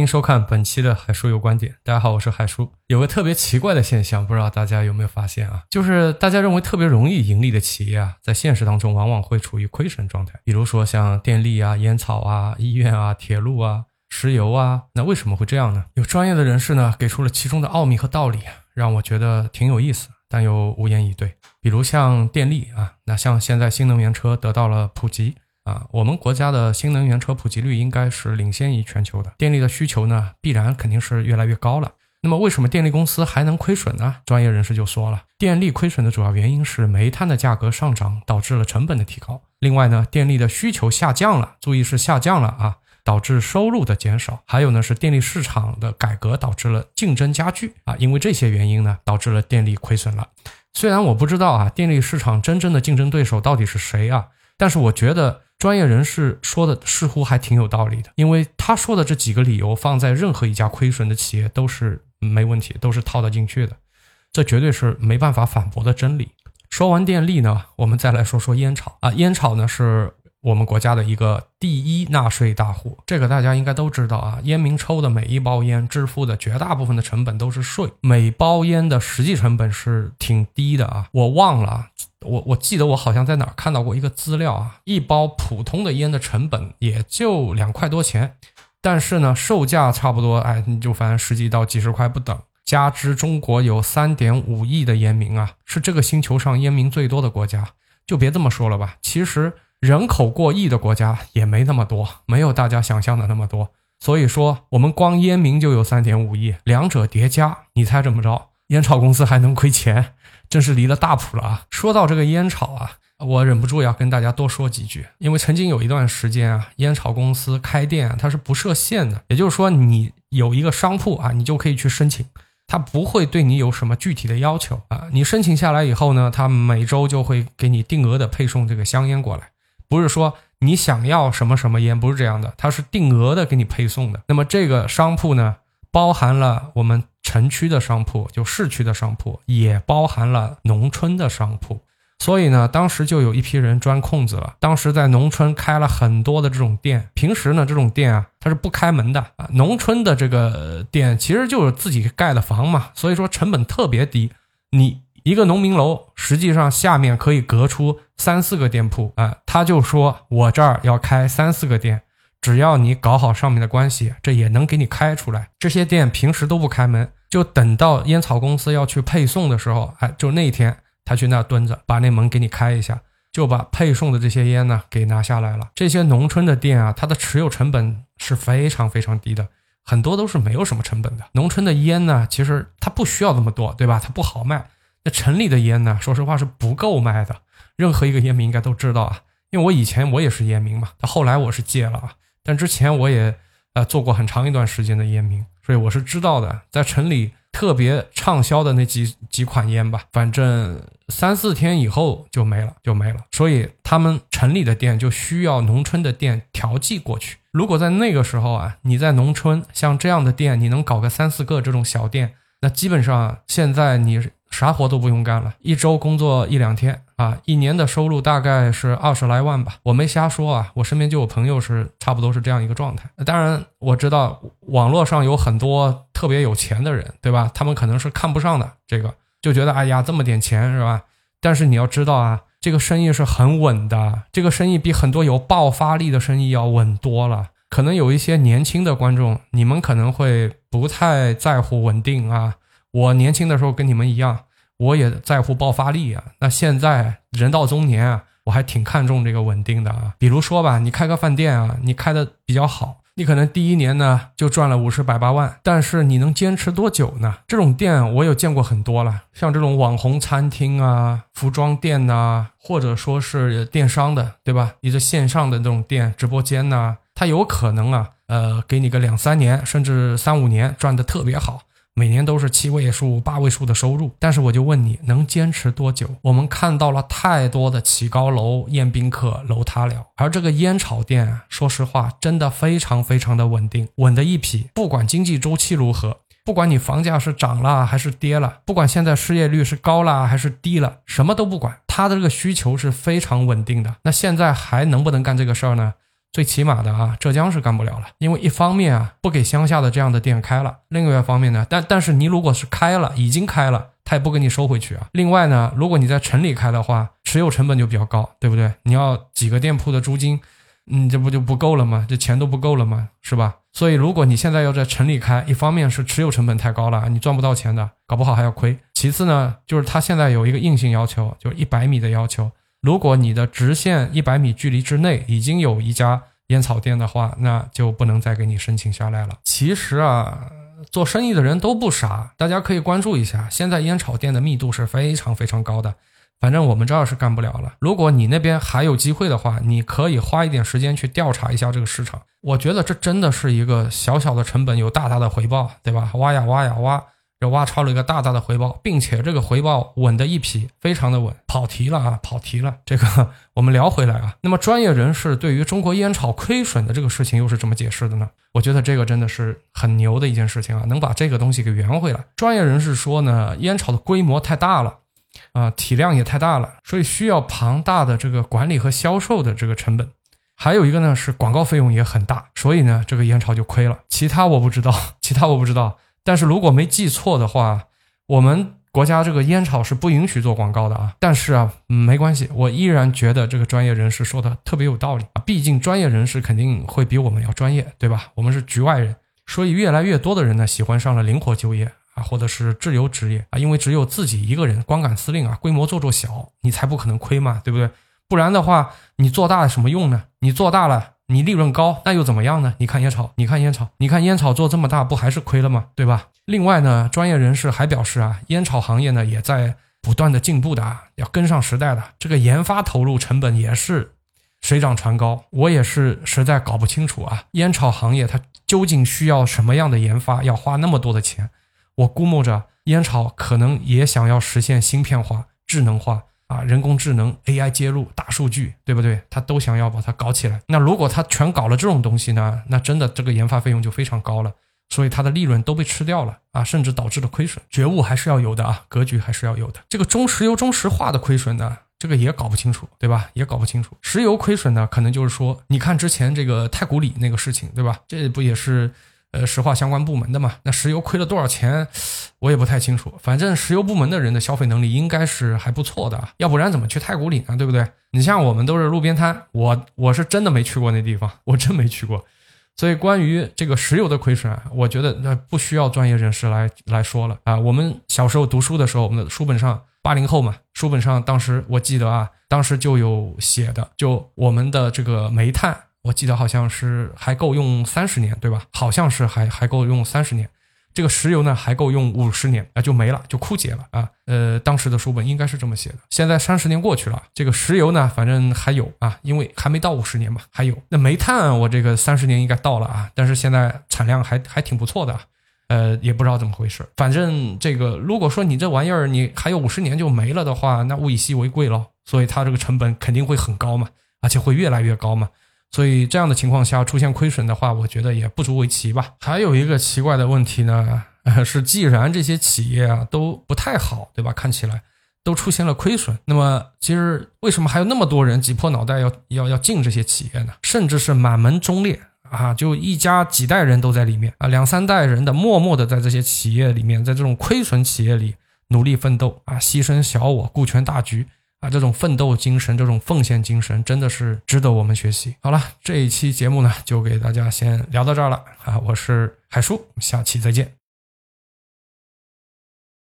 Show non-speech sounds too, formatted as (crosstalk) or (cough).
欢迎收看本期的海叔有观点。大家好，我是海叔。有个特别奇怪的现象，不知道大家有没有发现啊？就是大家认为特别容易盈利的企业啊，在现实当中往往会处于亏损状态。比如说像电力啊、烟草啊、医院啊、铁路啊、石油啊，那为什么会这样呢？有专业的人士呢，给出了其中的奥秘和道理，让我觉得挺有意思，但又无言以对。比如像电力啊，那像现在新能源车得到了普及。啊，我们国家的新能源车普及率应该是领先于全球的，电力的需求呢，必然肯定是越来越高了。那么，为什么电力公司还能亏损呢？专业人士就说了，电力亏损的主要原因是煤炭的价格上涨导致了成本的提高。另外呢，电力的需求下降了，注意是下降了啊，导致收入的减少。还有呢，是电力市场的改革导致了竞争加剧啊，因为这些原因呢，导致了电力亏损了。虽然我不知道啊，电力市场真正的竞争对手到底是谁啊，但是我觉得。专业人士说的似乎还挺有道理的，因为他说的这几个理由放在任何一家亏损的企业都是没问题，都是套得进去的，这绝对是没办法反驳的真理。说完电力呢，我们再来说说烟草啊，烟草呢是。我们国家的一个第一纳税大户，这个大家应该都知道啊。烟民抽的每一包烟，支付的绝大部分的成本都是税。每包烟的实际成本是挺低的啊。我忘了，我我记得我好像在哪儿看到过一个资料啊，一包普通的烟的成本也就两块多钱，但是呢，售价差不多，哎，你就反正十几到几十块不等。加之中国有三点五亿的烟民啊，是这个星球上烟民最多的国家，就别这么说了吧。其实。人口过亿的国家也没那么多，没有大家想象的那么多。所以说，我们光烟民就有三点五亿，两者叠加，你猜怎么着？烟草公司还能亏钱，真是离了大谱了啊！说到这个烟草啊，我忍不住要跟大家多说几句，因为曾经有一段时间啊，烟草公司开店啊它是不设限的，也就是说，你有一个商铺啊，你就可以去申请。他不会对你有什么具体的要求啊，你申请下来以后呢，他每周就会给你定额的配送这个香烟过来。不是说你想要什么什么烟，不是这样的，它是定额的给你配送的。那么这个商铺呢，包含了我们城区的商铺，就市区的商铺，也包含了农村的商铺。所以呢，当时就有一批人钻空子了。当时在农村开了很多的这种店，平时呢这种店啊，它是不开门的啊。农村的这个店其实就是自己盖的房嘛，所以说成本特别低。你。一个农民楼，实际上下面可以隔出三四个店铺啊。他就说我这儿要开三四个店，只要你搞好上面的关系，这也能给你开出来。这些店平时都不开门，就等到烟草公司要去配送的时候，哎，就那天他去那蹲着，把那门给你开一下，就把配送的这些烟呢给拿下来了。这些农村的店啊，它的持有成本是非常非常低的，很多都是没有什么成本的。农村的烟呢，其实它不需要那么多，对吧？它不好卖。那城里的烟呢？说实话是不够卖的。任何一个烟民应该都知道啊，因为我以前我也是烟民嘛。到后来我是戒了啊，但之前我也呃做过很长一段时间的烟民，所以我是知道的。在城里特别畅销的那几几款烟吧，反正三四天以后就没了，就没了。所以他们城里的店就需要农村的店调剂过去。如果在那个时候啊，你在农村像这样的店，你能搞个三四个这种小店，那基本上现在你。啥活都不用干了，一周工作一两天啊，一年的收入大概是二十来万吧。我没瞎说啊，我身边就有朋友是差不多是这样一个状态。当然我知道网络上有很多特别有钱的人，对吧？他们可能是看不上的这个，就觉得哎呀这么点钱是吧？但是你要知道啊，这个生意是很稳的，这个生意比很多有爆发力的生意要稳多了。可能有一些年轻的观众，你们可能会不太在乎稳定啊。我年轻的时候跟你们一样，我也在乎爆发力啊。那现在人到中年啊，我还挺看重这个稳定的啊。比如说吧，你开个饭店啊，你开的比较好，你可能第一年呢就赚了五十百八万，但是你能坚持多久呢？这种店我有见过很多了，像这种网红餐厅啊、服装店呐，或者说是电商的，对吧？一个线上的这种店、直播间呐，它有可能啊，呃，给你个两三年，甚至三五年赚的特别好。每年都是七位数、八位数的收入，但是我就问你，能坚持多久？我们看到了太多的起高楼、宴宾客、楼塌了，而这个烟草店啊，说实话，真的非常非常的稳定，稳的一批。不管经济周期如何，不管你房价是涨了还是跌了，不管现在失业率是高了还是低了，什么都不管，它的这个需求是非常稳定的。那现在还能不能干这个事儿呢？最起码的啊，浙江是干不了了，因为一方面啊不给乡下的这样的店开了，另外一方面呢，但但是你如果是开了，已经开了，他也不给你收回去啊。另外呢，如果你在城里开的话，持有成本就比较高，对不对？你要几个店铺的租金，嗯，这不就不够了吗？这钱都不够了吗？是吧？所以如果你现在要在城里开，一方面是持有成本太高了，你赚不到钱的，搞不好还要亏。其次呢，就是他现在有一个硬性要求，就是一百米的要求。如果你的直线一百米距离之内已经有一家烟草店的话，那就不能再给你申请下来了。其实啊，做生意的人都不傻，大家可以关注一下，现在烟草店的密度是非常非常高的。反正我们这儿是干不了了。如果你那边还有机会的话，你可以花一点时间去调查一下这个市场。我觉得这真的是一个小小的成本有大大的回报，对吧？挖呀挖呀挖。这挖超了一个大大的回报，并且这个回报稳的一批，非常的稳。跑题了啊，跑题了。这个 (laughs) 我们聊回来啊。那么专业人士对于中国烟草亏损的这个事情又是怎么解释的呢？我觉得这个真的是很牛的一件事情啊，能把这个东西给圆回来。专业人士说呢，烟草的规模太大了，啊，体量也太大了，所以需要庞大的这个管理和销售的这个成本。还有一个呢是广告费用也很大，所以呢这个烟草就亏了。其他我不知道，其他我不知道。但是如果没记错的话，我们国家这个烟草是不允许做广告的啊。但是啊，没关系，我依然觉得这个专业人士说的特别有道理啊。毕竟专业人士肯定会比我们要专业，对吧？我们是局外人，所以越来越多的人呢喜欢上了灵活就业啊，或者是自由职业啊。因为只有自己一个人光杆司令啊，规模做做小，你才不可能亏嘛，对不对？不然的话，你做大了什么用呢？你做大了。你利润高，那又怎么样呢？你看烟草，你看烟草，你看烟草做这么大，不还是亏了吗？对吧？另外呢，专业人士还表示啊，烟草行业呢也在不断的进步的啊，要跟上时代的。这个研发投入成本也是水涨船高，我也是实在搞不清楚啊，烟草行业它究竟需要什么样的研发，要花那么多的钱？我估摸着烟草可能也想要实现芯片化、智能化。啊，人工智能、AI 接入、大数据，对不对？他都想要把它搞起来。那如果他全搞了这种东西呢？那真的这个研发费用就非常高了，所以它的利润都被吃掉了啊，甚至导致了亏损。觉悟还是要有的啊，格局还是要有的。这个中石油、中石化的亏损呢，这个也搞不清楚，对吧？也搞不清楚。石油亏损呢，可能就是说，你看之前这个太古里那个事情，对吧？这不也是？呃，石化相关部门的嘛，那石油亏了多少钱，我也不太清楚。反正石油部门的人的消费能力应该是还不错的，要不然怎么去太古里呢？对不对？你像我们都是路边摊，我我是真的没去过那地方，我真没去过。所以关于这个石油的亏损，我觉得那不需要专业人士来来说了啊。我们小时候读书的时候，我们的书本上，八零后嘛，书本上当时我记得啊，当时就有写的，就我们的这个煤炭。我记得好像是还够用三十年，对吧？好像是还还够用三十年。这个石油呢，还够用五十年啊，就没了，就枯竭了啊。呃，当时的书本应该是这么写的。现在三十年过去了，这个石油呢，反正还有啊，因为还没到五十年嘛，还有。那煤炭，我这个三十年应该到了啊，但是现在产量还还挺不错的，呃，也不知道怎么回事。反正这个，如果说你这玩意儿你还有五十年就没了的话，那物以稀为贵喽，所以它这个成本肯定会很高嘛，而且会越来越高嘛。所以这样的情况下出现亏损的话，我觉得也不足为奇吧。还有一个奇怪的问题呢，(laughs) 是既然这些企业啊都不太好，对吧？看起来都出现了亏损，那么其实为什么还有那么多人挤破脑袋要要要进这些企业呢？甚至是满门忠烈啊，就一家几代人都在里面啊，两三代人的默默的在这些企业里面，在这种亏损企业里努力奋斗啊，牺牲小我，顾全大局。啊，这种奋斗精神，这种奉献精神，真的是值得我们学习。好了，这一期节目呢，就给大家先聊到这儿了啊！我是海叔，下期再见。